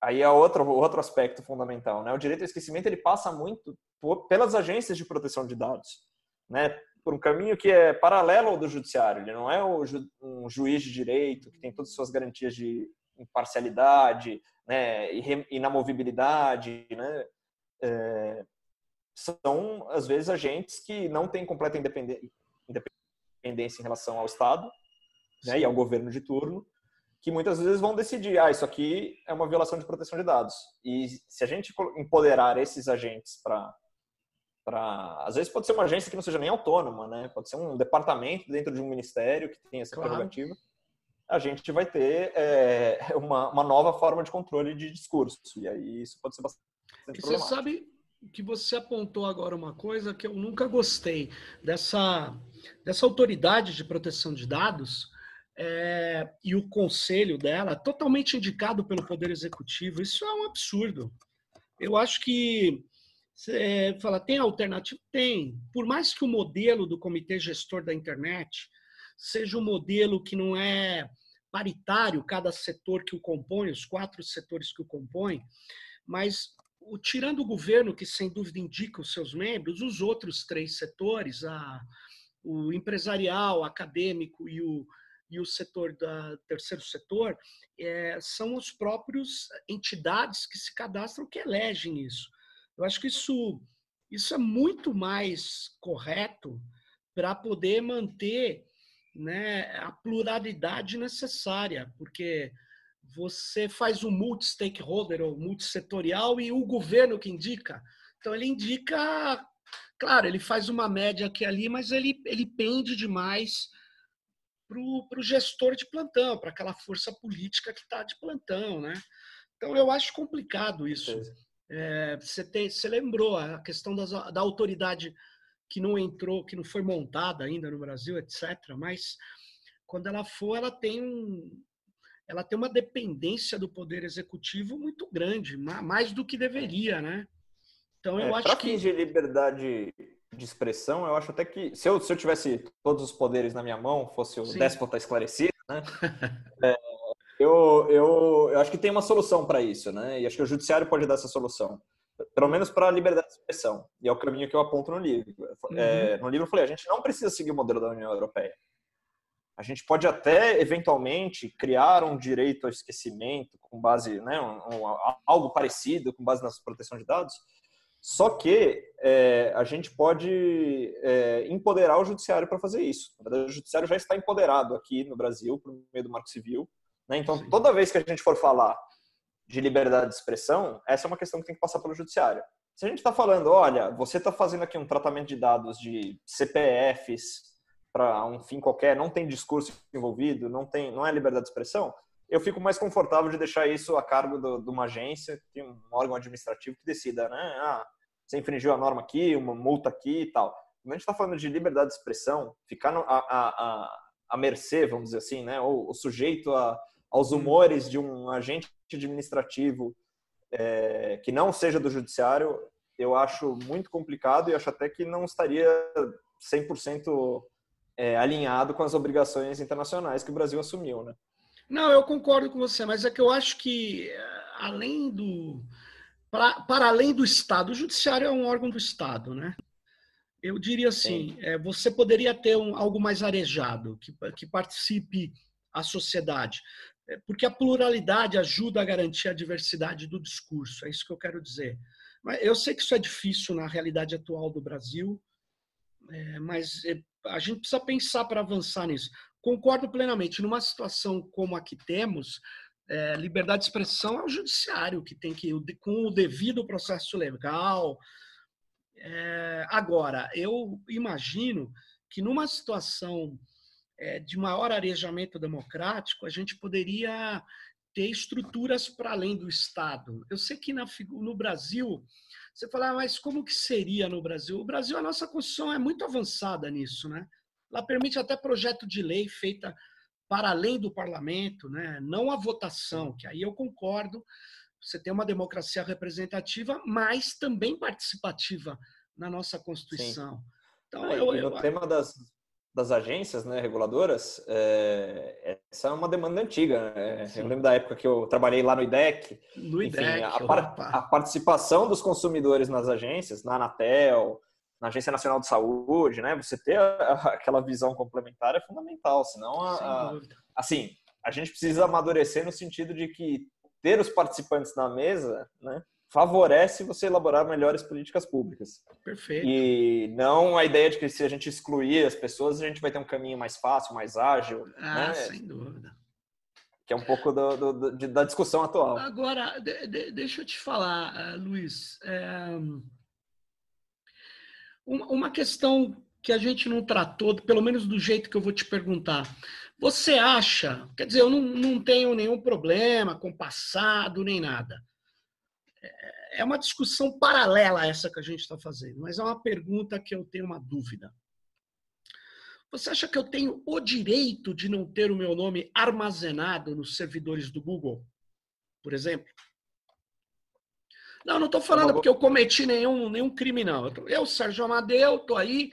aí é outro, outro aspecto fundamental, né? O direito ao esquecimento ele passa muito por, pelas agências de proteção de dados, né? Por um caminho que é paralelo ao do judiciário. Ele não é um juiz de direito que tem todas as suas garantias de imparcialidade, né? Inamovibilidade, né? É, são às vezes agentes que não têm completa independência em relação ao Estado né? e ao governo de turno que muitas vezes vão decidir, ah, isso aqui é uma violação de proteção de dados. E se a gente empoderar esses agentes para para às vezes pode ser uma agência que não seja nem autônoma, né? Pode ser um departamento dentro de um ministério que tem essa claro. prerrogativa. A gente vai ter é, [laughs] uma, uma nova forma de controle de discurso e aí isso pode ser bastante e Você sabe que você apontou agora uma coisa que eu nunca gostei dessa dessa autoridade de proteção de dados é, e o conselho dela totalmente indicado pelo Poder Executivo. Isso é um absurdo. Eu acho que você fala, tem alternativa? Tem. Por mais que o modelo do Comitê Gestor da Internet seja um modelo que não é paritário, cada setor que o compõe, os quatro setores que o compõem, mas o, tirando o governo, que sem dúvida indica os seus membros, os outros três setores, a, o empresarial, acadêmico e o, e o setor da terceiro setor, é, são os próprios entidades que se cadastram que elegem isso. Eu acho que isso, isso é muito mais correto para poder manter né, a pluralidade necessária, porque você faz um multi-stakeholder ou multissetorial e o governo que indica. Então, ele indica, claro, ele faz uma média aqui ali, mas ele, ele pende demais para o gestor de plantão, para aquela força política que está de plantão. Né? Então, eu acho complicado isso. É, você, tem, você lembrou a questão das, da autoridade que não entrou, que não foi montada ainda no Brasil, etc. Mas quando ela for, ela tem um, ela tem uma dependência do poder executivo muito grande, mais do que deveria, né? Então eu é, acho que de liberdade de expressão, eu acho até que se eu, se eu tivesse todos os poderes na minha mão, fosse o Sim. déspota esclarecido, né? [laughs] é, eu, eu, eu acho que tem uma solução para isso, né? E acho que o judiciário pode dar essa solução pelo menos para a liberdade de expressão. E é o caminho que eu aponto no livro. Uhum. É, no livro eu falei, a gente não precisa seguir o modelo da União Europeia. A gente pode até, eventualmente, criar um direito ao esquecimento com base, né, um, um, algo parecido com base na proteção de dados, só que é, a gente pode é, empoderar o judiciário para fazer isso. O judiciário já está empoderado aqui no Brasil por meio do Marco Civil. Né? Então, toda vez que a gente for falar de liberdade de expressão, essa é uma questão que tem que passar pelo judiciário. Se a gente está falando, olha, você está fazendo aqui um tratamento de dados de CPFs para um fim qualquer, não tem discurso envolvido, não tem, não é liberdade de expressão, eu fico mais confortável de deixar isso a cargo do, de uma agência, tem um órgão administrativo que decida, né? Ah, você infringiu a norma aqui, uma multa aqui e tal. Quando a gente está falando de liberdade de expressão, ficar no, a, a, a, mercê, vamos dizer assim, né? Ou, ou sujeito a, aos hum. humores de um agente administrativo é, que não seja do judiciário, eu acho muito complicado e acho até que não estaria 100% é, alinhado com as obrigações internacionais que o Brasil assumiu, né? Não, eu concordo com você, mas é que eu acho que além do para, para além do Estado, o judiciário é um órgão do Estado, né? Eu diria assim, é, você poderia ter um, algo mais arejado, que, que participe a sociedade. É, porque a pluralidade ajuda a garantir a diversidade do discurso, é isso que eu quero dizer. Eu sei que isso é difícil na realidade atual do Brasil, é, mas é, a gente precisa pensar para avançar nisso. Concordo plenamente. Numa situação como a que temos, é, liberdade de expressão é o judiciário que tem que, com o devido processo legal. É, agora, eu imagino que numa situação é, de maior arejamento democrático, a gente poderia ter estruturas para além do Estado. Eu sei que na, no Brasil, você fala, ah, mas como que seria no Brasil? O Brasil, a nossa Constituição é muito avançada nisso, né? Ela permite até projeto de lei feita para além do parlamento, né? não a votação, que aí eu concordo, você tem uma democracia representativa, mas também participativa na nossa Constituição. Sim. Então, eu, eu, no tema das, das agências né, reguladoras, é, essa é uma demanda antiga. Né? Eu lembro da época que eu trabalhei lá no IDEC. No Enfim, IDEC, a, a, participação dos consumidores nas agências, na Anatel, na Agência Nacional de Saúde, né? Você ter a, aquela visão complementar é fundamental, senão a, assim, a gente precisa amadurecer no sentido de que ter os participantes na mesa, né? favorece você elaborar melhores políticas públicas. Perfeito. E não a ideia de que se a gente excluir as pessoas, a gente vai ter um caminho mais fácil, mais ágil. Ah, né? sem dúvida. Que é um pouco do, do, do, da discussão atual. Agora, de, de, deixa eu te falar, uh, Luiz. É, uma questão que a gente não tratou, pelo menos do jeito que eu vou te perguntar. Você acha, quer dizer, eu não, não tenho nenhum problema com passado nem nada é uma discussão paralela a essa que a gente está fazendo, mas é uma pergunta que eu tenho uma dúvida. Você acha que eu tenho o direito de não ter o meu nome armazenado nos servidores do Google, por exemplo? Não, não estou falando porque eu cometi nenhum, nenhum crime, não. Eu, Sérgio Amadeu, estou aí,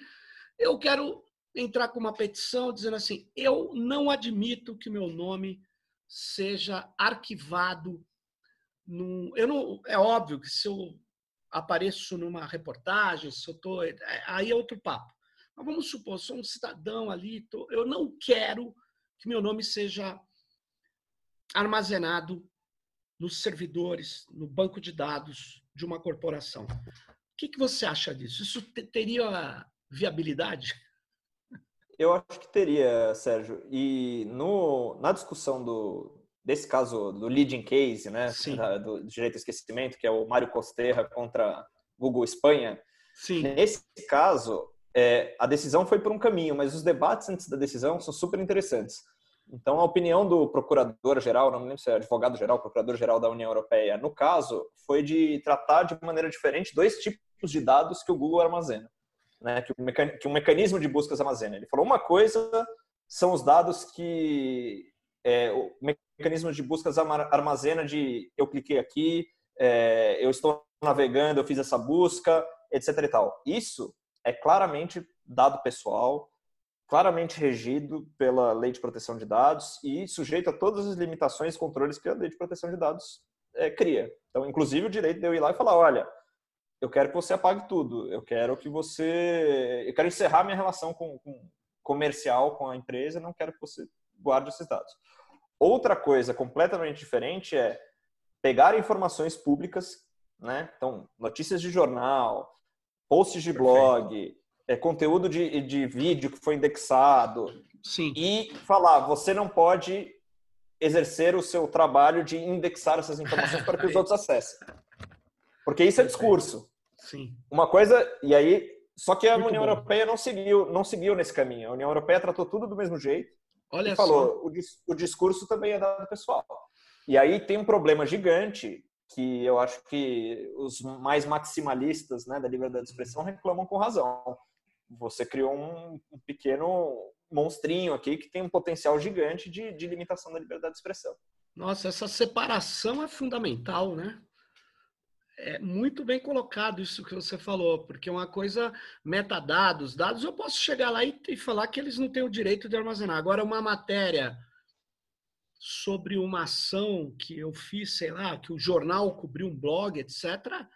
eu quero entrar com uma petição dizendo assim: eu não admito que meu nome seja arquivado num, eu não, é óbvio que se eu apareço numa reportagem, se eu tô, é, aí é outro papo. Mas vamos supor, sou um cidadão ali, tô, eu não quero que meu nome seja armazenado nos servidores, no banco de dados de uma corporação. O que, que você acha disso? Isso teria viabilidade? Eu acho que teria, Sérgio. E no, na discussão do, desse caso do leading case, né, da, do direito ao esquecimento, que é o Mário Costerra contra Google Espanha, Sim. nesse caso, é, a decisão foi por um caminho, mas os debates antes da decisão são super interessantes. Então, a opinião do procurador-geral, não me lembro se é advogado-geral, procurador-geral da União Europeia, no caso, foi de tratar de maneira diferente dois tipos de dados que o Google armazena, né? que, o que um mecanismo de buscas armazena. Ele falou uma coisa são os dados que é, o mecanismo de buscas armazena de eu cliquei aqui, é, eu estou navegando, eu fiz essa busca, etc. E tal. Isso é claramente dado pessoal, claramente regido pela Lei de Proteção de Dados e sujeito a todas as limitações e controles que a Lei de Proteção de Dados é, cria. Então, inclusive, o direito de eu ir lá e falar, olha, eu quero que você apague tudo, eu quero que você... Eu quero encerrar minha relação com, com comercial com a empresa, não quero que você guarde esses dados. Outra coisa completamente diferente é pegar informações públicas, né? Então, notícias de jornal, posts de Perfeito. blog, é, conteúdo de, de vídeo que foi indexado. Sim. E falar, você não pode exercer o seu trabalho de indexar essas informações para que os [laughs] outros acessem. Porque isso é discurso. Sim. Uma coisa, e aí, só que a Muito União bom. Europeia não seguiu, não seguiu nesse caminho. A União Europeia tratou tudo do mesmo jeito. Olha e falou, o, o discurso também é dado pessoal. E aí tem um problema gigante que eu acho que os mais maximalistas né, da liberdade de expressão reclamam com razão você criou um, pequeno monstrinho aqui que tem um potencial gigante de, de limitação da liberdade de expressão. Nossa, essa separação é fundamental, né? É muito bem colocado isso que você falou, porque uma coisa, metadados, dados, eu posso chegar lá e, e falar que eles não têm o direito de armazenar. Agora, uma matéria sobre uma ação que eu fiz, sei lá, que o jornal cobriu um blog, etc.,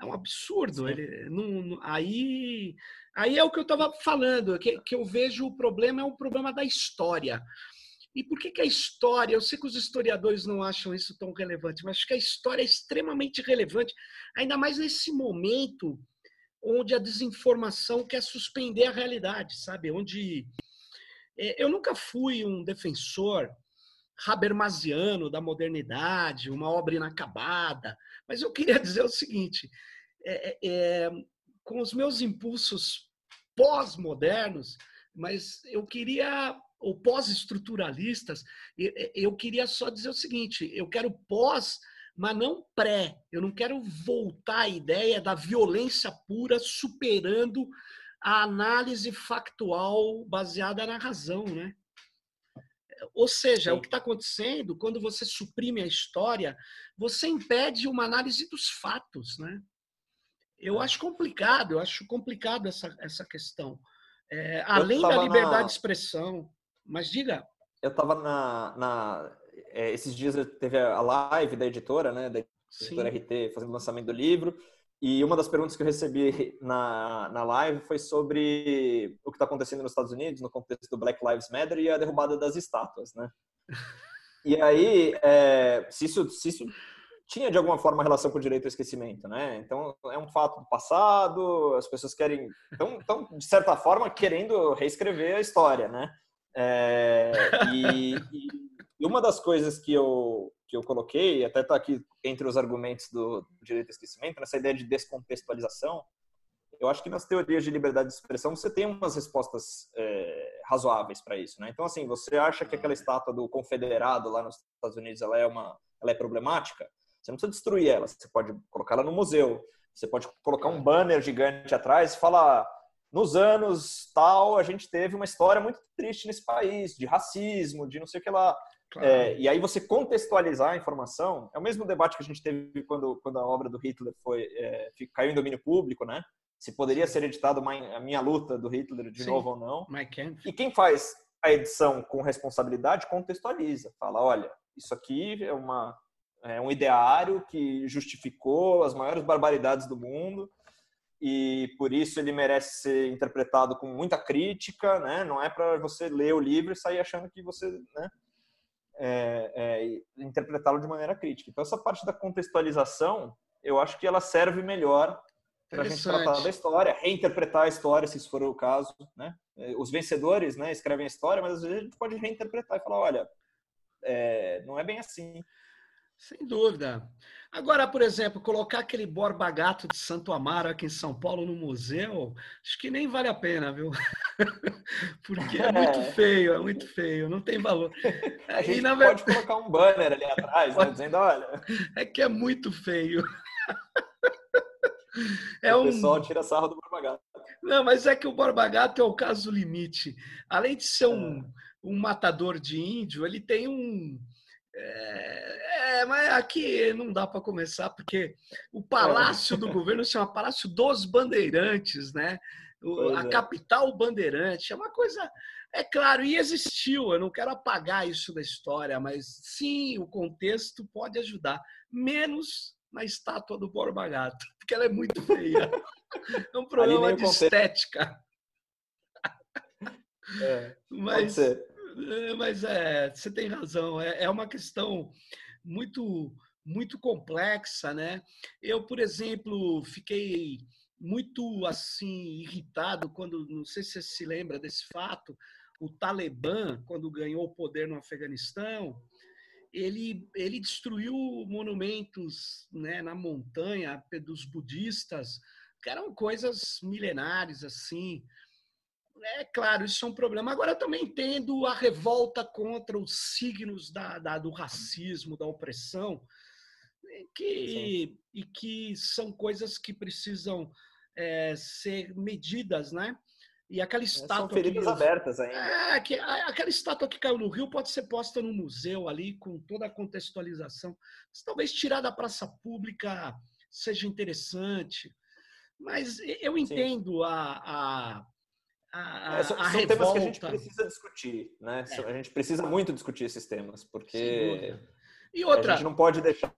é um absurdo. Ele, não, aí Aí é o que eu estava falando, que, que eu vejo o problema é o problema da história. E por que, que a história? Eu sei que os historiadores não acham isso tão relevante, mas acho que a história é extremamente relevante, ainda mais nesse momento onde a desinformação quer suspender a realidade, sabe? Onde é, eu nunca fui um defensor habermasiano da modernidade, uma obra inacabada, mas eu queria [laughs] dizer o seguinte: é, é, com os meus impulsos pós-modernos, mas eu queria, ou pós-estruturalistas, eu queria só dizer o seguinte: eu quero pós, mas não pré. Eu não quero voltar à ideia da violência pura superando a análise factual baseada na razão, né? Ou seja, Sim. o que está acontecendo quando você suprime a história, você impede uma análise dos fatos, né? Eu acho complicado, eu acho complicado essa, essa questão. É, além da liberdade na... de expressão. Mas diga. Eu estava na, na é, esses dias teve a live da editora, né, da editora Sim. RT, fazendo o lançamento do livro. E uma das perguntas que eu recebi na, na live foi sobre o que está acontecendo nos Estados Unidos, no contexto do Black Lives Matter e a derrubada das estátuas, né? [laughs] E aí, é, se, isso, se isso tinha de alguma forma relação com o direito ao esquecimento, né? Então é um fato do passado, as pessoas querem, estão de certa forma querendo reescrever a história, né? É, e, e, uma das coisas que eu que eu coloquei, até está aqui entre os argumentos do direito ao esquecimento, nessa ideia de descontextualização, eu acho que nas teorias de liberdade de expressão você tem umas respostas é, razoáveis para isso, né? Então assim, você acha que aquela estátua do confederado lá nos Estados Unidos ela é uma ela é problemática? Você não precisa destruir ela, você pode colocar ela no museu, você pode colocar um banner gigante atrás e falar: nos anos tal, a gente teve uma história muito triste nesse país, de racismo, de não sei o que lá. Claro. É, e aí você contextualizar a informação, é o mesmo debate que a gente teve quando, quando a obra do Hitler foi, é, caiu em domínio público, né? Se poderia ser editado a minha luta do Hitler de Sim. novo ou não. E quem faz a edição com responsabilidade contextualiza, fala, olha, isso aqui é uma é um ideário que justificou as maiores barbaridades do mundo e por isso ele merece ser interpretado com muita crítica, né? Não é para você ler o livro e sair achando que você, né? É, é, interpretá-lo de maneira crítica. Então essa parte da contextualização, eu acho que ela serve melhor para a gente tratar da história, reinterpretar a história, se isso for o caso, né? É, os vencedores, né, escrevem a história, mas às vezes a gente pode reinterpretar e falar, olha, é, não é bem assim. Sem dúvida. Agora, por exemplo, colocar aquele Borba Gato de Santo Amaro aqui em São Paulo no museu, acho que nem vale a pena, viu? [laughs] Porque é muito é. feio, é muito feio, não tem valor. [laughs] A gente pode verdade... colocar um banner ali atrás, né, dizendo, olha... [laughs] É que é muito feio. É o um... pessoal tira sarro do Borba Gato. Não, mas é que o Borba Gato é o caso limite. Além de ser um, é. um matador de índio, ele tem um é, é, mas aqui não dá para começar, porque o palácio do governo se chama Palácio dos Bandeirantes, né? O, a é. capital bandeirante. É uma coisa. É claro, e existiu, eu não quero apagar isso da história, mas sim, o contexto pode ajudar. Menos na estátua do Borba Gato, [laughs] porque ela é muito feia. É um problema de estética. É, mas, pode ser. É, mas é, você tem razão. É, é uma questão muito muito complexa, né? Eu, por exemplo, fiquei muito assim irritado quando, não sei se você se lembra desse fato, o Talibã, quando ganhou o poder no Afeganistão, ele, ele destruiu monumentos né, na montanha dos budistas, que eram coisas milenares assim. É claro, isso é um problema. Agora, eu também entendo a revolta contra os signos da, da do racismo, da opressão, que, e que são coisas que precisam é, ser medidas, né? E aquela é, estátua. São feridas que, abertas ainda. É, que, aquela estátua que caiu no Rio pode ser posta no museu ali, com toda a contextualização. Mas, talvez tirar da praça pública seja interessante. Mas eu entendo a, a a, é, são, a são temas que a gente precisa discutir, né? É. A gente precisa muito discutir esses temas, porque e outra... a gente não pode deixar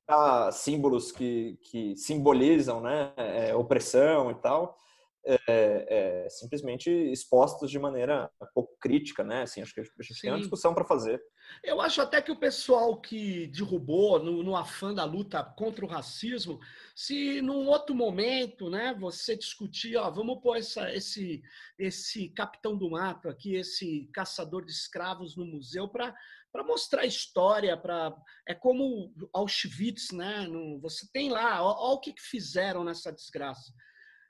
símbolos que, que simbolizam né, é, opressão e tal, é, é, simplesmente expostos de maneira pouco crítica, né? Assim, acho que a gente Sim. tem uma discussão para fazer. Eu acho até que o pessoal que derrubou no, no, afã da luta contra o racismo, se num outro momento, né, você discutir, ó, vamos pôr essa, esse, esse capitão do mato aqui, esse caçador de escravos no museu para para mostrar a história, para é como Auschwitz, né? Você tem lá, olha o que, que fizeram nessa desgraça.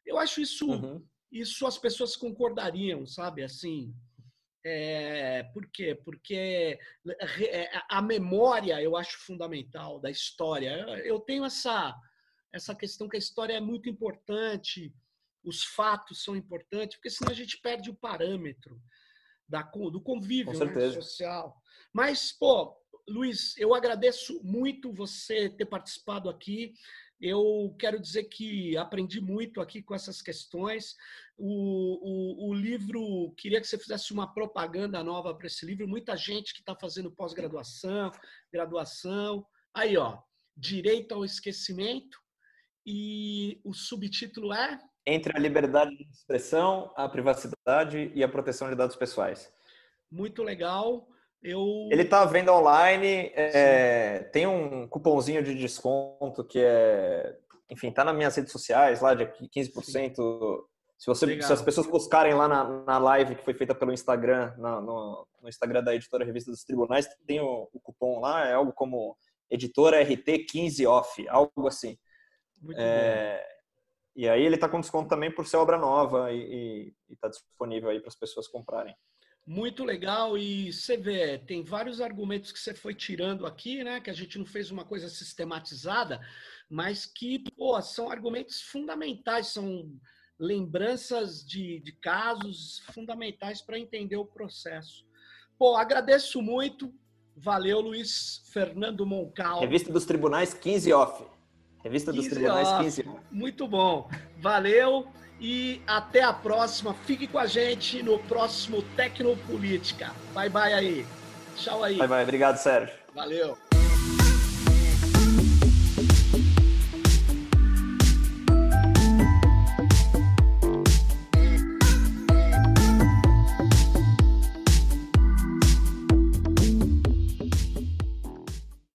Eu acho isso, uhum. isso as pessoas concordariam, sabe? Assim, é, por quê? Porque é, a memória eu acho fundamental da história. Eu tenho essa, essa questão que a história é muito importante, os fatos são importantes, porque senão a gente perde o parâmetro da, do convívio né, social. Mas, pô, Luiz, eu agradeço muito você ter participado aqui. Eu quero dizer que aprendi muito aqui com essas questões. O, o, o livro, queria que você fizesse uma propaganda nova para esse livro. Muita gente que está fazendo pós-graduação, graduação. Aí, ó, Direito ao Esquecimento. E o subtítulo é? Entre a liberdade de expressão, a privacidade e a proteção de dados pessoais. Muito legal. Eu... Ele está vendo online, é, tem um cupomzinho de desconto que é, enfim, está nas minhas redes sociais, lá de 15%. Sim. Se, você, se as pessoas buscarem lá na, na live que foi feita pelo Instagram, na, no, no, Instagram da editora Revista dos Tribunais, tem o, o, cupom lá, é algo como editora RT 15 off, algo assim. Muito é, bom. E aí ele está com desconto também por ser obra nova e está disponível aí para as pessoas comprarem. Muito legal e você vê, tem vários argumentos que você foi tirando aqui, né? Que a gente não fez uma coisa sistematizada, mas que pô, são argumentos fundamentais, são lembranças de, de casos fundamentais para entender o processo. Pô, agradeço muito. Valeu, Luiz Fernando Moncal. Revista dos Tribunais 15 off. Revista 15 dos Tribunais off. 15 off. Muito bom. Valeu. E até a próxima. Fique com a gente no próximo Tecnopolítica. Bye bye aí. Tchau aí. Bye bye. Obrigado, Sérgio. Valeu.